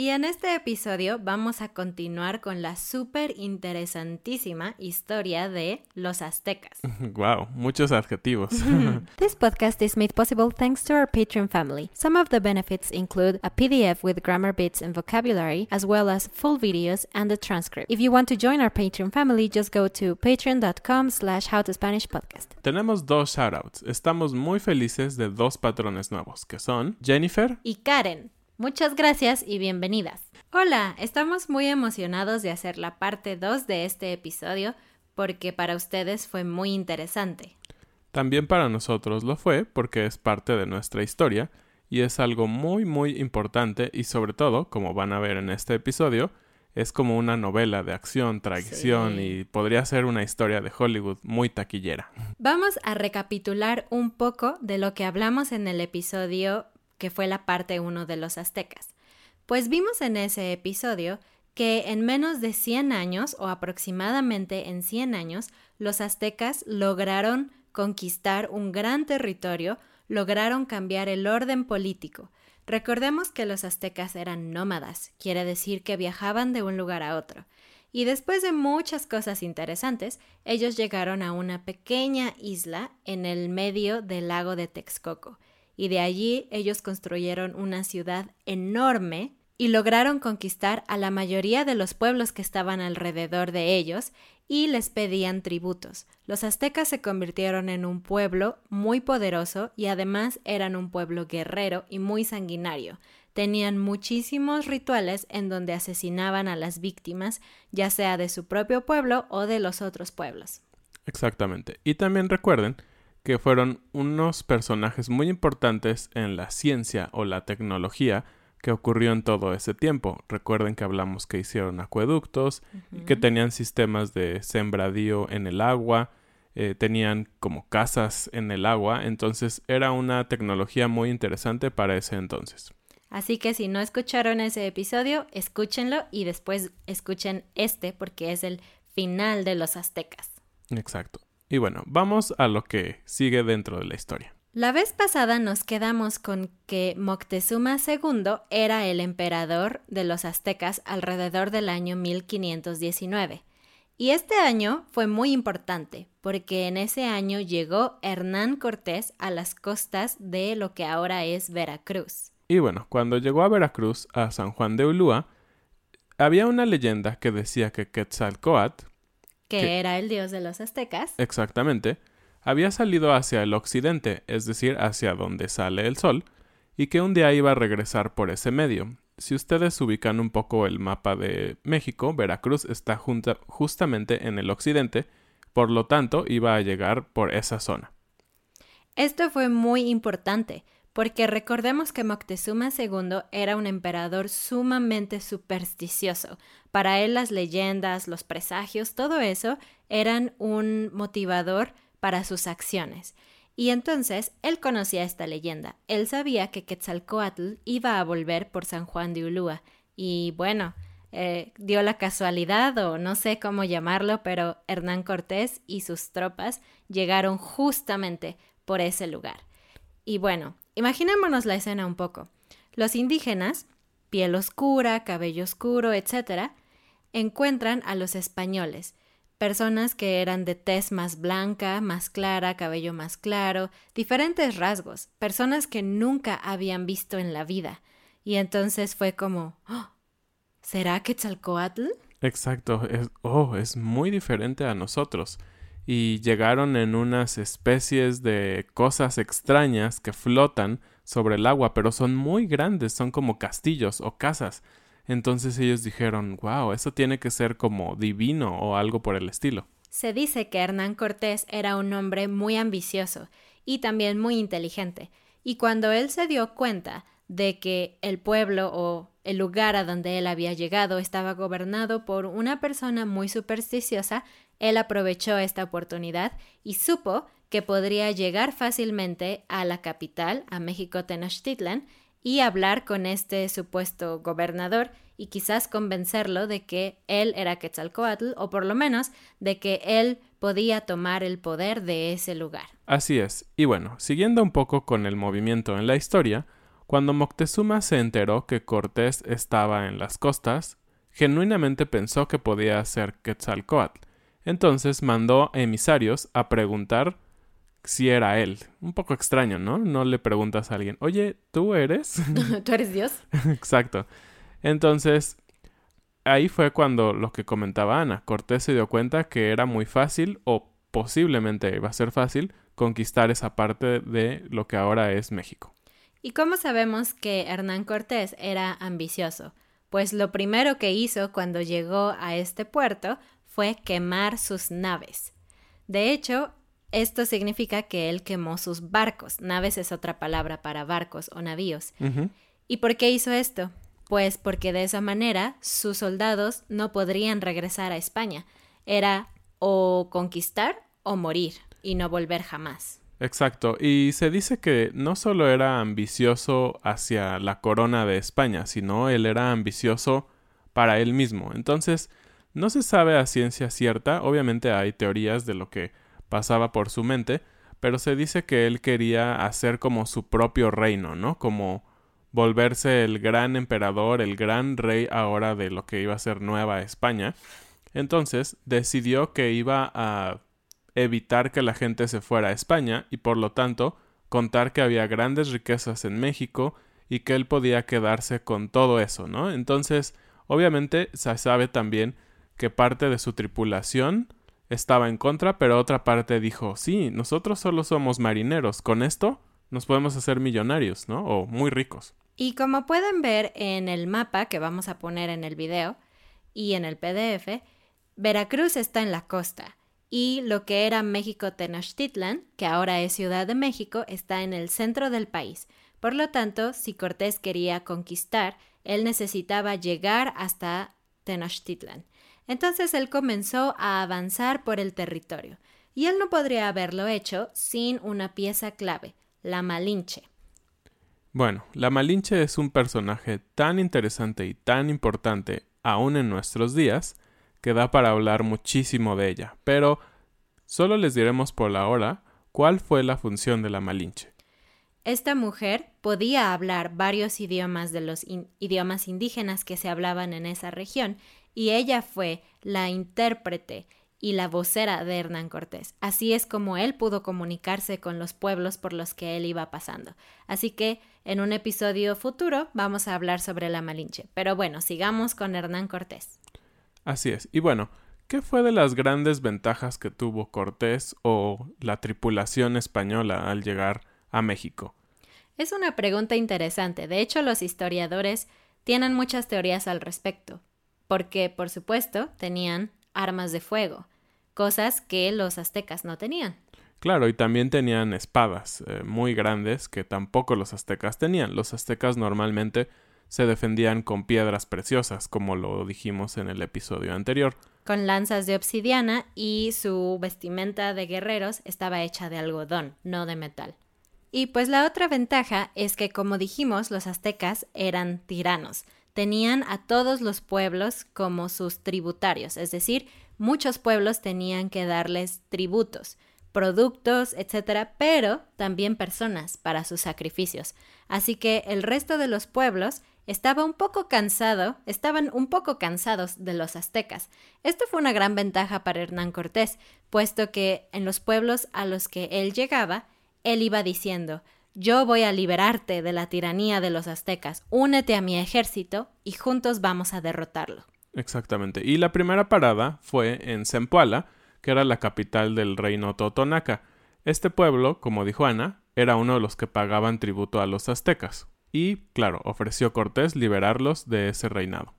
Y en este episodio vamos a continuar con la súper interesantísima historia de los aztecas. Wow, muchos adjetivos. This podcast is made possible thanks to our Patreon family. Some of the benefits include a PDF with grammar bits and vocabulary, as well as full videos and a transcript. If you want to join our Patreon family, just go to patreon.com slash howtospanishpodcast. Tenemos dos shoutouts. Estamos muy felices de dos patrones nuevos, que son Jennifer Y Karen, muchas gracias y bienvenidas. Hola, estamos muy emocionados de hacer la parte 2 de este episodio porque para ustedes fue muy interesante. También para nosotros lo fue porque es parte de nuestra historia y es algo muy muy importante y sobre todo, como van a ver en este episodio, es como una novela de acción, traición Sí. y podría ser una historia de Hollywood muy taquillera. Vamos a recapitular un poco de lo que hablamos en el episodio que fue la parte 1 de los aztecas. Pues vimos en ese episodio que en menos de 100 años o aproximadamente en 100 años, los aztecas lograron conquistar un gran territorio, lograron cambiar el orden político. Recordemos que los aztecas eran nómadas, quiere decir que viajaban de un lugar a otro. Y después de muchas cosas interesantes, ellos llegaron a una pequeña isla en el medio del lago de Texcoco. Y de allí ellos construyeron una ciudad enorme y lograron conquistar a la mayoría de los pueblos que estaban alrededor de ellos y les pedían tributos. Los aztecas se convirtieron en un pueblo muy poderoso y además eran un pueblo guerrero y muy sanguinario. Tenían muchísimos rituales en donde asesinaban a las víctimas, ya sea de su propio pueblo o de los otros pueblos. Exactamente. Y también recuerden que fueron unos personajes muy importantes en la ciencia o la tecnología que ocurrió en todo ese tiempo. Recuerden que hablamos que hicieron acueductos, y que tenían sistemas de sembradío en el agua, eh, tenían como casas en el agua, entonces era una tecnología muy interesante para ese entonces. Así que si no escucharon ese episodio, escúchenlo y después escuchen este porque es el final de los aztecas. Exacto. Y bueno, vamos a lo que sigue dentro de la historia. La vez pasada nos quedamos con que Moctezuma II era el emperador de los aztecas alrededor del año 1519 Y este año fue muy importante porque en ese año llegó Hernán Cortés a las costas de lo que ahora es Veracruz. Y bueno, cuando llegó a Veracruz, a San Juan de Ulúa, había una leyenda que decía que Quetzalcoatl, que, que- era el dios de los aztecas, exactamente, había salido hacia el occidente, es decir, hacia donde sale el sol, y que un día iba a regresar por ese medio. Si ustedes ubican un poco el mapa de México, Veracruz está junta- justamente en el occidente, por lo tanto iba a llegar por esa zona. Esto fue muy importante, porque recordemos que Moctezuma II era un emperador sumamente supersticioso. Para él las leyendas, los presagios, todo eso eran un motivador para sus acciones. Y entonces él conocía esta leyenda. Él sabía que Quetzalcoatl iba a volver por San Juan de Ulúa. Y bueno, eh, dio la casualidad o no sé cómo llamarlo, pero Hernán Cortés y sus tropas llegaron justamente por ese lugar. Y bueno, imaginémonos la escena un poco. Los indígenas, piel oscura, cabello oscuro, etc., encuentran a los españoles, personas que eran de tez más blanca, más clara, cabello más claro, diferentes rasgos, personas que nunca habían visto en la vida. Y entonces fue como, "Oh, ¿será Quetzalcoatl? Exacto, es, oh, es muy diferente a nosotros. Y llegaron en unas especies de cosas extrañas que flotan sobre el agua, pero son muy grandes, son como castillos o casas. Entonces ellos dijeron, wow, eso tiene que ser como divino o algo por el estilo. Se dice que Hernán Cortés era un hombre muy ambicioso y también muy inteligente, y cuando él se dio cuenta de que el pueblo o el lugar a donde él había llegado estaba gobernado por una persona muy supersticiosa, él aprovechó esta oportunidad y supo que podría llegar fácilmente a la capital, a México Tenochtitlan, y hablar con este supuesto gobernador y quizás convencerlo de que él era Quetzalcoatl o por lo menos de que él podía tomar el poder de ese lugar. Así es. Y bueno, siguiendo un poco con el movimiento en la historia, cuando Moctezuma se enteró que Cortés estaba en las costas, genuinamente pensó que podía ser Quetzalcoatl. Entonces mandó emisarios a preguntar si era él. Un poco extraño, ¿no? No le preguntas a alguien, oye, ¿tú eres? ¿Tú eres Dios? Exacto. Entonces, ahí fue cuando lo que comentaba Ana, Cortés se dio cuenta que era muy fácil o posiblemente iba a ser fácil conquistar esa parte de lo que ahora es México. ¿Y cómo sabemos que Hernán Cortés era ambicioso? Pues lo primero que hizo cuando llegó a este puerto fue quemar sus naves. De hecho, esto significa que él quemó sus barcos. Naves es otra palabra para barcos o navíos. ¿Y por qué hizo esto? Pues porque de esa manera sus soldados no podrían regresar a España. Era o conquistar o morir y no volver jamás. Exacto, y se dice que no solo era ambicioso hacia la corona de España, sino él era ambicioso para él mismo. Entonces, no se sabe a ciencia cierta, obviamente hay teorías de lo que pasaba por su mente, pero se dice que él quería hacer como su propio reino, ¿no? Como volverse el gran emperador, el gran rey ahora de lo que iba a ser Nueva España. Entonces, decidió que iba a evitar que la gente se fuera a España y por lo tanto contar que había grandes riquezas en México y que él podía quedarse con todo eso, ¿no? Entonces, obviamente se sabe también que parte de su tripulación estaba en contra, pero otra parte dijo, sí, nosotros solo somos marineros, con esto nos podemos hacer millonarios, ¿no? O muy ricos. Y como pueden ver en el mapa que vamos a poner en el video y en el PDF, Veracruz está en la costa y lo que era México Tenochtitlan, que ahora es Ciudad de México, está en el centro del país. Por lo tanto, si Cortés quería conquistar, él necesitaba llegar hasta Tenochtitlan. Entonces él comenzó a avanzar por el territorio, y él no podría haberlo hecho sin una pieza clave, la Malinche. Bueno, la Malinche es un personaje tan interesante y tan importante aún en nuestros días que da para hablar muchísimo de ella, pero solo les diremos por la hora cuál fue la función de la Malinche. Esta mujer podía hablar varios idiomas de los idiomas indígenas que se hablaban en esa región y ella fue la intérprete y la vocera de Hernán Cortés. Así es como él pudo comunicarse con los pueblos por los que él iba pasando. Así que en un episodio futuro vamos a hablar sobre la Malinche. Pero bueno, sigamos con Hernán Cortés. Así es. Y bueno, ¿qué fue de las grandes ventajas que tuvo Cortés o la tripulación española al llegar a México? Es una pregunta interesante. De hecho, los historiadores tienen muchas teorías al respecto. Porque, por supuesto, tenían armas de fuego, cosas que los aztecas no tenían. Claro, y también tenían espadas eh, muy grandes que tampoco los aztecas tenían. Los aztecas normalmente se defendían con piedras preciosas, como lo dijimos en el episodio anterior. Con lanzas de obsidiana y su vestimenta de guerreros estaba hecha de algodón, no de metal. Y pues la otra ventaja es que, como dijimos, los aztecas eran tiranos tenían a todos los pueblos como sus tributarios, es decir, muchos pueblos tenían que darles tributos, productos, etcétera, pero también personas para sus sacrificios. Así que el resto de los pueblos estaba un poco cansado, estaban un poco cansados de los aztecas. Esto fue una gran ventaja para Hernán Cortés, puesto que en los pueblos a los que él llegaba, él iba diciendo yo voy a liberarte de la tiranía de los aztecas, únete a mi ejército y juntos vamos a derrotarlo. Exactamente. Y la primera parada fue en Zempoala, que era la capital del reino Totonaca. Este pueblo, como dijo Ana, era uno de los que pagaban tributo a los aztecas. Y, claro, ofreció Cortés liberarlos de ese reinado.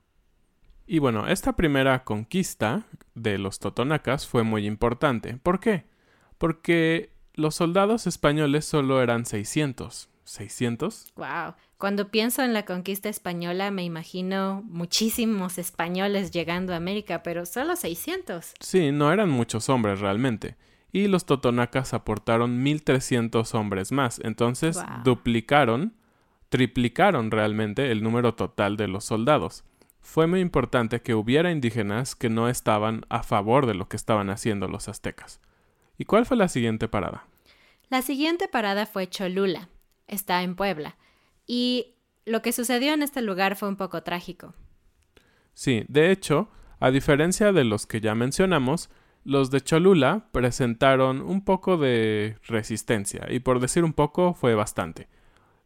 Y bueno, esta primera conquista de los totonacas fue muy importante. ¿Por qué? Porque los soldados españoles solo eran 600. ¿600? Wow. Cuando pienso en la conquista española me imagino muchísimos españoles llegando a América, pero solo 600. Sí, no eran muchos hombres realmente. Y los totonacas aportaron 1300 hombres más, entonces duplicaron, triplicaron realmente el número total de los soldados. Fue muy importante que hubiera indígenas que no estaban a favor de lo que estaban haciendo los aztecas. ¿Y cuál fue la siguiente parada? La siguiente parada fue Cholula. Está en Puebla. Y lo que sucedió en este lugar fue un poco trágico. Sí, de hecho, a diferencia de los que ya mencionamos, los de Cholula presentaron un poco de resistencia, y por decir un poco fue bastante.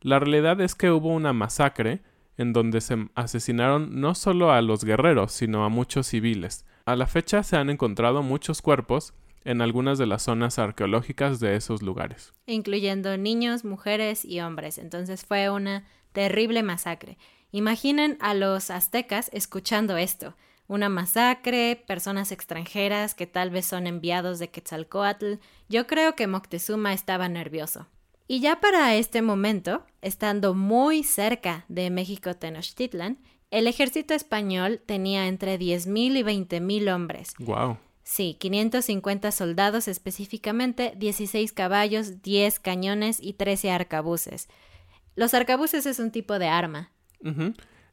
La realidad es que hubo una masacre en donde se asesinaron no solo a los guerreros, sino a muchos civiles. A la fecha se han encontrado muchos cuerpos en algunas de las zonas arqueológicas de esos lugares. Incluyendo niños, mujeres y hombres. Entonces fue una terrible masacre. Imaginen a los aztecas escuchando esto. Una masacre, personas extranjeras que tal vez son enviados de Quetzalcoatl. Yo creo que Moctezuma estaba nervioso. Y ya para este momento, estando muy cerca de México Tenochtitlan, el ejército español tenía entre 10.000 y 20.000 hombres. Wow. Sí, 550 soldados específicamente, 16 caballos, 10 cañones y 13 arcabuces. Los arcabuces es un tipo de arma.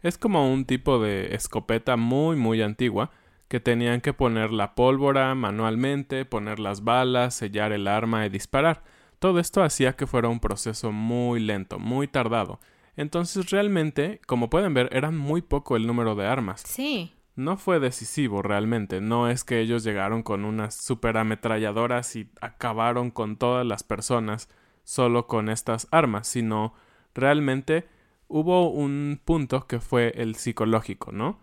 Es como un tipo de escopeta muy muy antigua que tenían que poner la pólvora manualmente, poner las balas, sellar el arma y disparar. Todo esto hacía que fuera un proceso muy lento, muy tardado. Entonces realmente, como pueden ver, era muy poco el número de armas. Sí no fue decisivo realmente. No es que ellos llegaron con unas super ametralladoras y acabaron con todas las personas solo con estas armas, sino realmente hubo un punto que fue el psicológico, ¿no?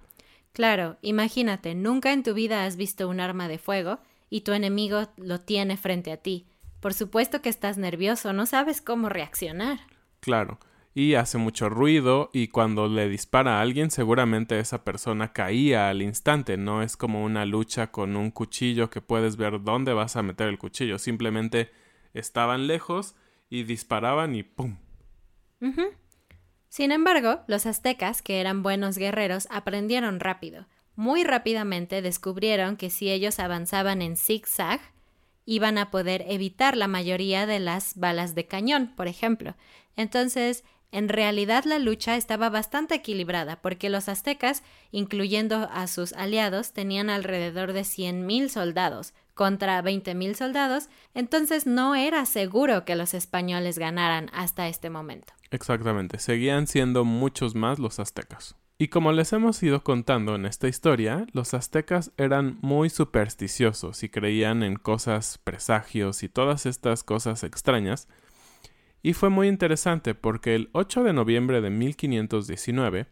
Claro, imagínate, nunca en tu vida has visto un arma de fuego y tu enemigo lo tiene frente a ti. Por supuesto que estás nervioso, no sabes cómo reaccionar. Claro y hace mucho ruido y cuando le dispara a alguien seguramente esa persona caía al instante, no es como una lucha con un cuchillo que puedes ver dónde vas a meter el cuchillo, simplemente estaban lejos y disparaban y ¡pum! Sin embargo, los aztecas, que eran buenos guerreros, aprendieron rápido. Muy rápidamente descubrieron que si ellos avanzaban en zigzag, iban a poder evitar la mayoría de las balas de cañón, por ejemplo. Entonces, en realidad la lucha estaba bastante equilibrada porque los aztecas, incluyendo a sus aliados, tenían alrededor de 100.000 soldados contra 20.000 soldados, entonces no era seguro que los españoles ganaran hasta este momento. Exactamente, seguían siendo muchos más los aztecas. Y como les hemos ido contando en esta historia, los aztecas eran muy supersticiosos y creían en cosas, presagios y todas estas cosas extrañas. Y fue muy interesante porque el 8 de noviembre de 1519,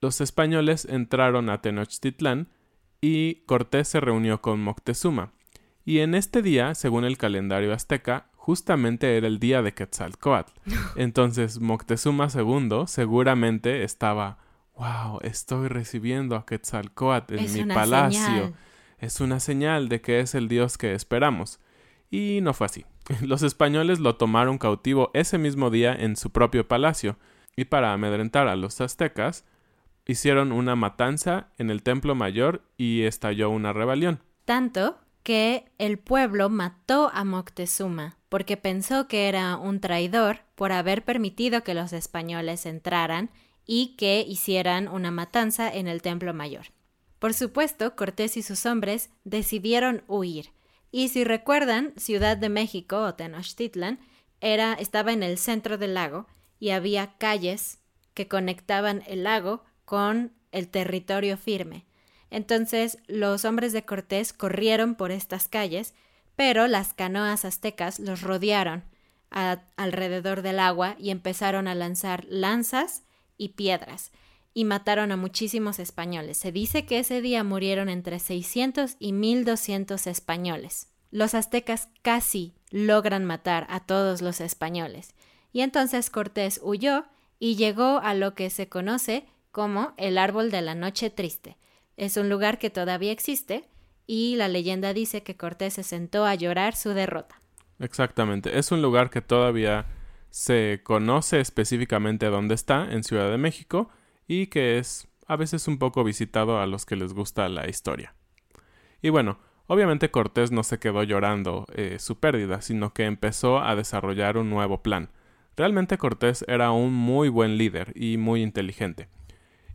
los españoles entraron a Tenochtitlán y Cortés se reunió con Moctezuma. Y en este día, según el calendario azteca, justamente era el día de Quetzalcoatl. Entonces Moctezuma II seguramente estaba, wow, estoy recibiendo a Quetzalcoatl en mi palacio. Es una señal de que es el dios que esperamos. Y no fue así. Los españoles lo tomaron cautivo ese mismo día en su propio palacio, y para amedrentar a los aztecas, hicieron una matanza en el templo mayor y estalló una rebelión. Tanto que el pueblo mató a Moctezuma porque pensó que era un traidor por haber permitido que los españoles entraran y que hicieran una matanza en el templo mayor. Por supuesto, Cortés y sus hombres decidieron huir. Y si recuerdan, Ciudad de México o Tenochtitlan era, estaba en el centro del lago y había calles que conectaban el lago con el territorio firme. Entonces los hombres de Cortés corrieron por estas calles, pero las canoas aztecas los rodearon alrededor del agua y empezaron a lanzar lanzas y piedras y mataron a muchísimos españoles. Se dice que ese día murieron entre 600 y 1200 españoles. Los aztecas casi logran matar a todos los españoles. Y entonces Cortés huyó y llegó a lo que se conoce como el árbol de la noche triste. Es un lugar que todavía existe y la leyenda dice que Cortés se sentó a llorar su derrota. Exactamente, es un lugar que todavía se conoce específicamente dónde está, en Ciudad de México, y que es a veces un poco visitado a los que les gusta la historia. Y bueno, obviamente Cortés no se quedó llorando eh, su pérdida, sino que empezó a desarrollar un nuevo plan. Realmente Cortés era un muy buen líder y muy inteligente.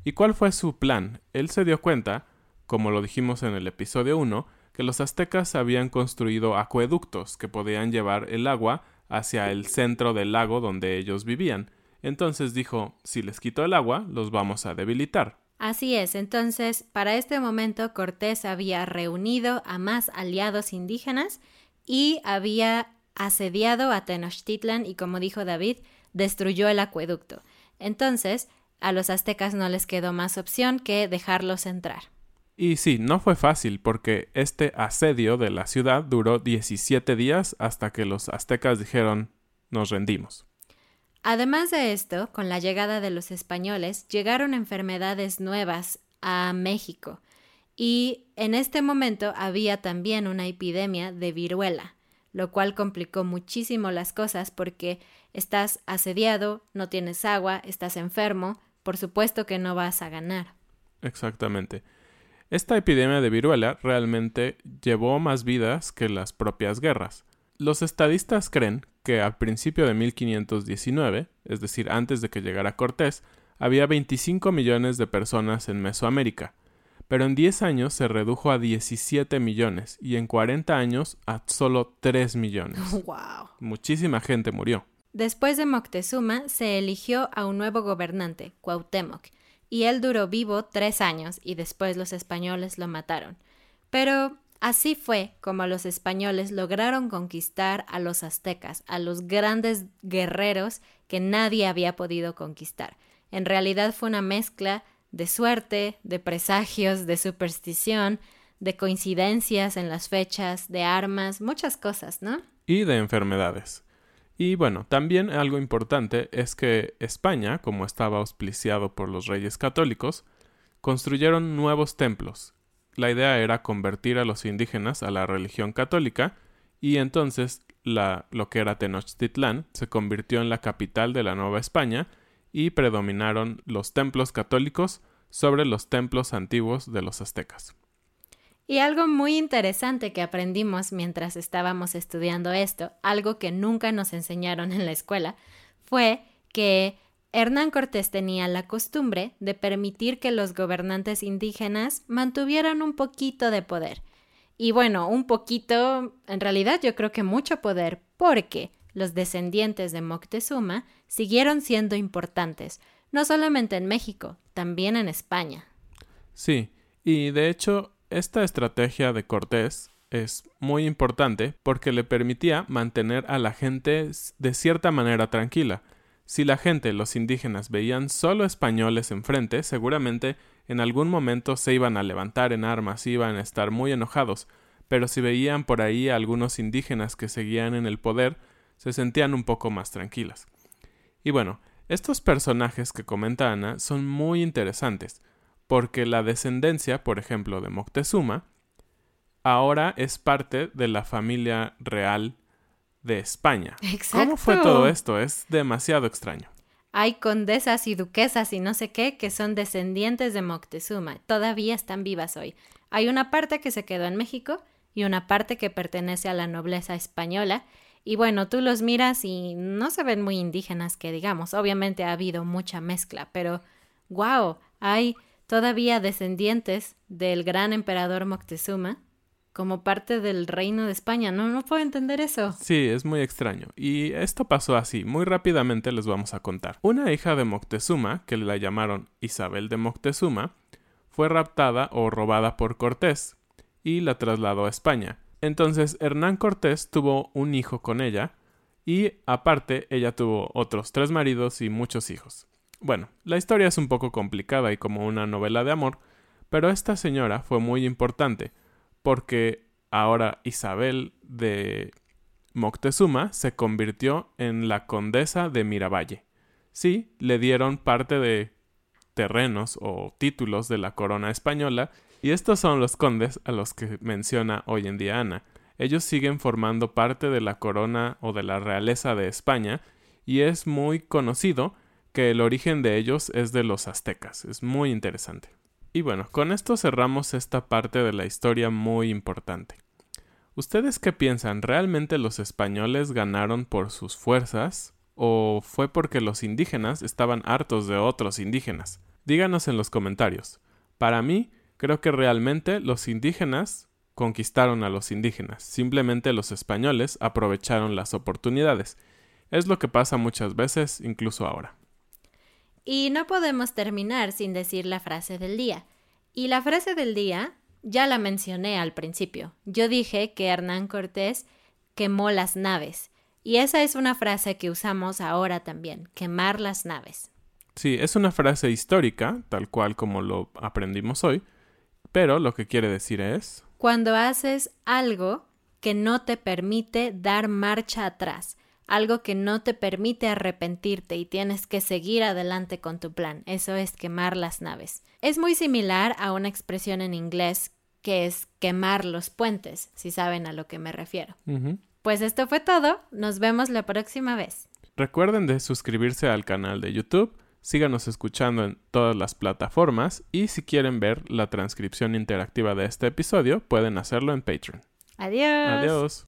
¿Y cuál fue su plan? Él se dio cuenta, como lo dijimos en el episodio 1, que los aztecas habían construido acueductos que podían llevar el agua hacia el centro del lago donde ellos vivían. Entonces dijo, si les quito el agua, los vamos a debilitar. Así es, entonces, para este momento Cortés había reunido a más aliados indígenas y había asediado a Tenochtitlan y, como dijo David, destruyó el acueducto. Entonces, a los aztecas no les quedó más opción que dejarlos entrar. Y sí, no fue fácil porque este asedio de la ciudad duró 17 días hasta que los aztecas dijeron nos rendimos. Además de esto, con la llegada de los españoles, llegaron enfermedades nuevas a México y en este momento había también una epidemia de viruela, lo cual complicó muchísimo las cosas porque estás asediado, no tienes agua, estás enfermo, por supuesto que no vas a ganar. Exactamente. Esta epidemia de viruela realmente llevó más vidas que las propias guerras. Los estadistas creen que al principio de 1519, es decir, antes de que llegara Cortés, había 25 millones de personas en Mesoamérica, pero en 10 años se redujo a 17 millones y en 40 años a solo 3 millones. ¡Wow! Muchísima gente murió. Después de Moctezuma se eligió a un nuevo gobernante, Cuauhtémoc, y él duró vivo tres años y después los españoles lo mataron. Pero así fue como los españoles lograron conquistar a los aztecas, a los grandes guerreros que nadie había podido conquistar. En realidad fue una mezcla de suerte, de presagios, de superstición, de coincidencias en las fechas, de armas, muchas cosas, ¿no? Y de enfermedades. Y bueno, también algo importante es que España, como estaba auspiciado por los reyes católicos, construyeron nuevos templos. La idea era convertir a los indígenas a la religión católica y entonces lo que era Tenochtitlán se convirtió en la capital de la Nueva España y predominaron los templos católicos sobre los templos antiguos de los aztecas. Y algo muy interesante que aprendimos mientras estábamos estudiando esto, algo que nunca nos enseñaron en la escuela, fue que Hernán Cortés tenía la costumbre de permitir que los gobernantes indígenas mantuvieran un poquito de poder. Y bueno, un poquito, en realidad yo creo que mucho poder, porque los descendientes de Moctezuma siguieron siendo importantes, no solamente en México, también en España. Sí, y de hecho, esta estrategia de Cortés es muy importante porque le permitía mantener a la gente de cierta manera tranquila. Si la gente, los indígenas, veían solo españoles enfrente, seguramente en algún momento se iban a levantar en armas, iban a estar muy enojados, pero si veían por ahí algunos indígenas que seguían en el poder, se sentían un poco más tranquilas. Y bueno, estos personajes que comenta Ana son muy interesantes, porque la descendencia, por ejemplo, de Moctezuma, ahora es parte de la familia real de España. ¿Cómo fue todo esto? Es demasiado extraño. Hay condesas y duquesas y no sé qué que son descendientes de Moctezuma. Todavía están vivas hoy. Hay una parte que se quedó en México y una parte que pertenece a la nobleza española y bueno, tú los miras y no se ven muy indígenas, que digamos. Obviamente ha habido mucha mezcla, pero wow, hay todavía descendientes del gran emperador Moctezuma como parte del reino de España. No, no puedo entender eso. Sí, es muy extraño. Y esto pasó así. Muy rápidamente les vamos a contar. Una hija de Moctezuma, que la llamaron Isabel de Moctezuma, fue raptada o robada por Cortés y la trasladó a España. Entonces Hernán Cortés tuvo un hijo con ella y aparte ella tuvo otros tres maridos y muchos hijos. Bueno, la historia es un poco complicada y como una novela de amor, pero esta señora fue muy importante porque ahora Isabel de Moctezuma se convirtió en la condesa de Miravalle. Sí, le dieron parte de terrenos o títulos de la corona española y estos son los condes a los que menciona hoy en día Ana. Ellos siguen formando parte de la corona o de la realeza de España y es muy conocido que el origen de ellos es de los aztecas. Es muy interesante. Y bueno, con esto cerramos esta parte de la historia muy importante. ¿Ustedes qué piensan? ¿Realmente los españoles ganaron por sus fuerzas? ¿O fue porque los indígenas estaban hartos de otros indígenas? Díganos en los comentarios. Para mí, Creo que realmente los indígenas conquistaron a los indígenas, simplemente los españoles aprovecharon las oportunidades. Es lo que pasa muchas veces, incluso ahora. Y no podemos terminar sin decir la frase del día. Y la frase del día ya la mencioné al principio. Yo dije que Hernán Cortés quemó las naves. Y esa es una frase que usamos ahora también, quemar las naves. Sí, es una frase histórica, tal cual como lo aprendimos hoy, pero lo que quiere decir es... Cuando haces algo que no te permite dar marcha atrás, algo que no te permite arrepentirte y tienes que seguir adelante con tu plan. Eso es quemar las naves. Es muy similar a una expresión en inglés que es quemar los puentes, si saben a lo que me refiero. Pues esto fue todo. Nos vemos la próxima vez. Recuerden de suscribirse al canal de YouTube Síganos escuchando en todas las plataformas y si quieren ver la transcripción interactiva de este episodio, pueden hacerlo en Patreon. Adiós. Adiós.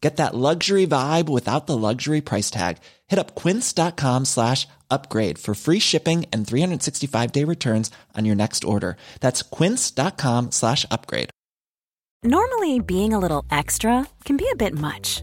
Get that luxury vibe without the luxury price tag. Hit up quince.com slash upgrade for free shipping and 365 day returns on your next order. That's quince.com slash upgrade. Normally, being a little extra can be a bit much,